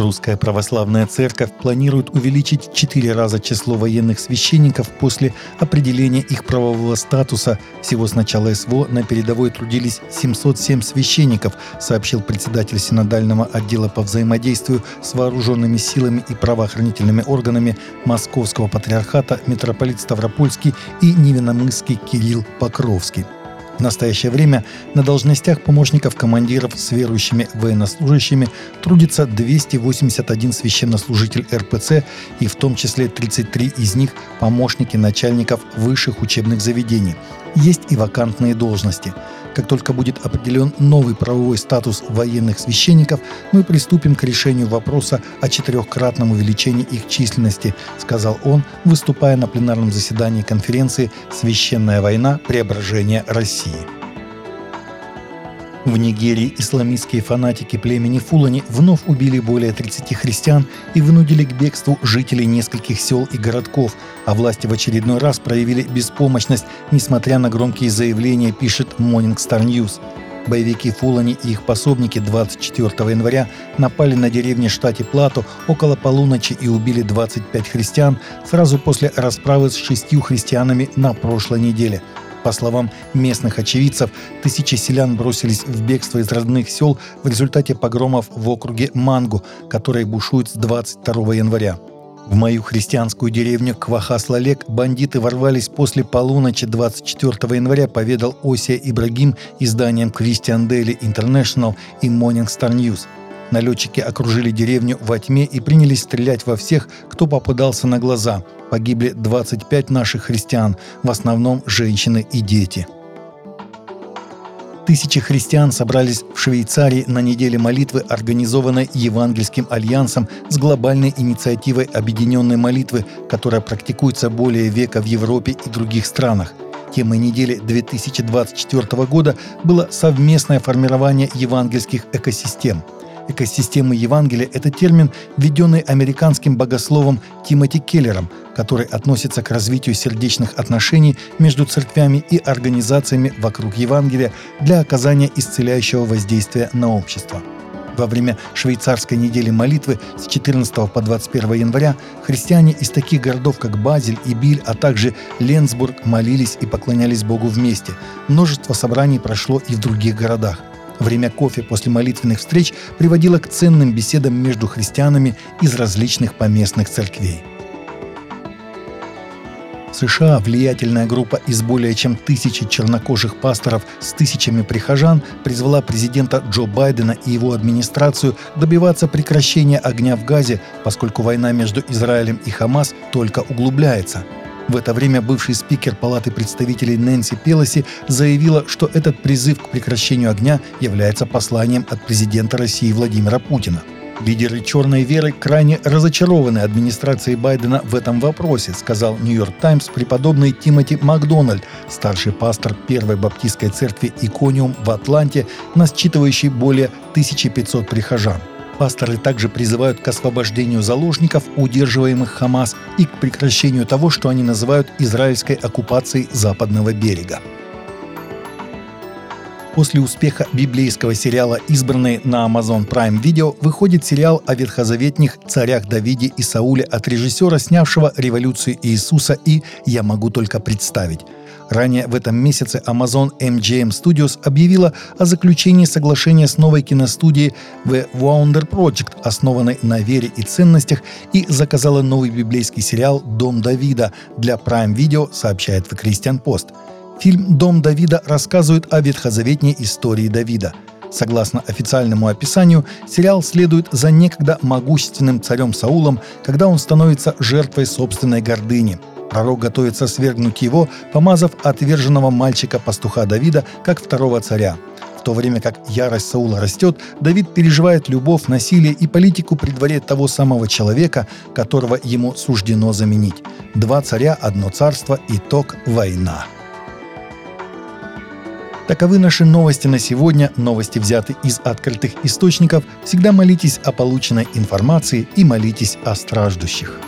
Русская православная церковь планирует увеличить в четыре раза число военных священников после определения их правового статуса. Всего с начала СВО на передовой трудились 707 священников, сообщил председатель Синодального отдела по взаимодействию с вооруженными силами и правоохранительными органами Московского патриархата митрополит Ставропольский и Невиномысский Кирилл Покровский. В настоящее время на должностях помощников командиров с верующими военнослужащими трудится 281 священнослужитель РПЦ и в том числе 33 из них помощники начальников высших учебных заведений. Есть и вакантные должности – как только будет определен новый правовой статус военных священников, мы приступим к решению вопроса о четырехкратном увеличении их численности, сказал он, выступая на пленарном заседании конференции «Священная война. Преображение России». В Нигерии исламистские фанатики племени Фулани вновь убили более 30 христиан и вынудили к бегству жителей нескольких сел и городков, а власти в очередной раз проявили беспомощность, несмотря на громкие заявления, пишет Morning Star News. Боевики Фулани и их пособники 24 января напали на деревни штате Плато около полуночи и убили 25 христиан сразу после расправы с шестью христианами на прошлой неделе – по словам местных очевидцев, тысячи селян бросились в бегство из родных сел в результате погромов в округе Мангу, который бушует с 22 января. В мою христианскую деревню Квахас-Лалек бандиты ворвались после полуночи 24 января, поведал Осия Ибрагим изданием Christian Daily International и Morning Star News – Налетчики окружили деревню во тьме и принялись стрелять во всех, кто попадался на глаза. Погибли 25 наших христиан, в основном женщины и дети. Тысячи христиан собрались в Швейцарии на неделе молитвы, организованной Евангельским альянсом с глобальной инициативой объединенной молитвы, которая практикуется более века в Европе и других странах. Темой недели 2024 года было совместное формирование евангельских экосистем – Экосистемы Евангелия – это термин, введенный американским богословом Тимоти Келлером, который относится к развитию сердечных отношений между церквями и организациями вокруг Евангелия для оказания исцеляющего воздействия на общество. Во время швейцарской недели молитвы с 14 по 21 января христиане из таких городов, как Базель и Биль, а также Ленсбург молились и поклонялись Богу вместе. Множество собраний прошло и в других городах. Время кофе после молитвенных встреч приводило к ценным беседам между христианами из различных поместных церквей. США влиятельная группа из более чем тысячи чернокожих пасторов с тысячами прихожан призвала президента Джо Байдена и его администрацию добиваться прекращения огня в Газе, поскольку война между Израилем и Хамас только углубляется – в это время бывший спикер Палаты представителей Нэнси Пелоси заявила, что этот призыв к прекращению огня является посланием от президента России Владимира Путина. Лидеры черной веры крайне разочарованы администрацией Байдена в этом вопросе, сказал Нью-Йорк Таймс преподобный Тимоти Макдональд, старший пастор Первой Баптистской церкви Икониум в Атланте, насчитывающий более 1500 прихожан. Пасторы также призывают к освобождению заложников, удерживаемых Хамас, и к прекращению того, что они называют израильской оккупацией западного берега. После успеха библейского сериала «Избранные» на Amazon Prime Video выходит сериал о ветхозаветних царях Давиде и Сауле от режиссера, снявшего «Революцию Иисуса» и «Я могу только представить». Ранее в этом месяце Amazon MGM Studios объявила о заключении соглашения с новой киностудией The Wonder Project, основанной на вере и ценностях, и заказала новый библейский сериал «Дом Давида» для Prime Video, сообщает The Christian Post. Фильм «Дом Давида» рассказывает о ветхозаветней истории Давида – Согласно официальному описанию, сериал следует за некогда могущественным царем Саулом, когда он становится жертвой собственной гордыни. Пророк готовится свергнуть его, помазав отверженного мальчика-пастуха Давида как второго царя. В то время как ярость Саула растет, Давид переживает любовь, насилие и политику при дворе того самого человека, которого ему суждено заменить. Два царя, одно царство, итог – война. Таковы наши новости на сегодня. Новости взяты из открытых источников. Всегда молитесь о полученной информации и молитесь о страждущих.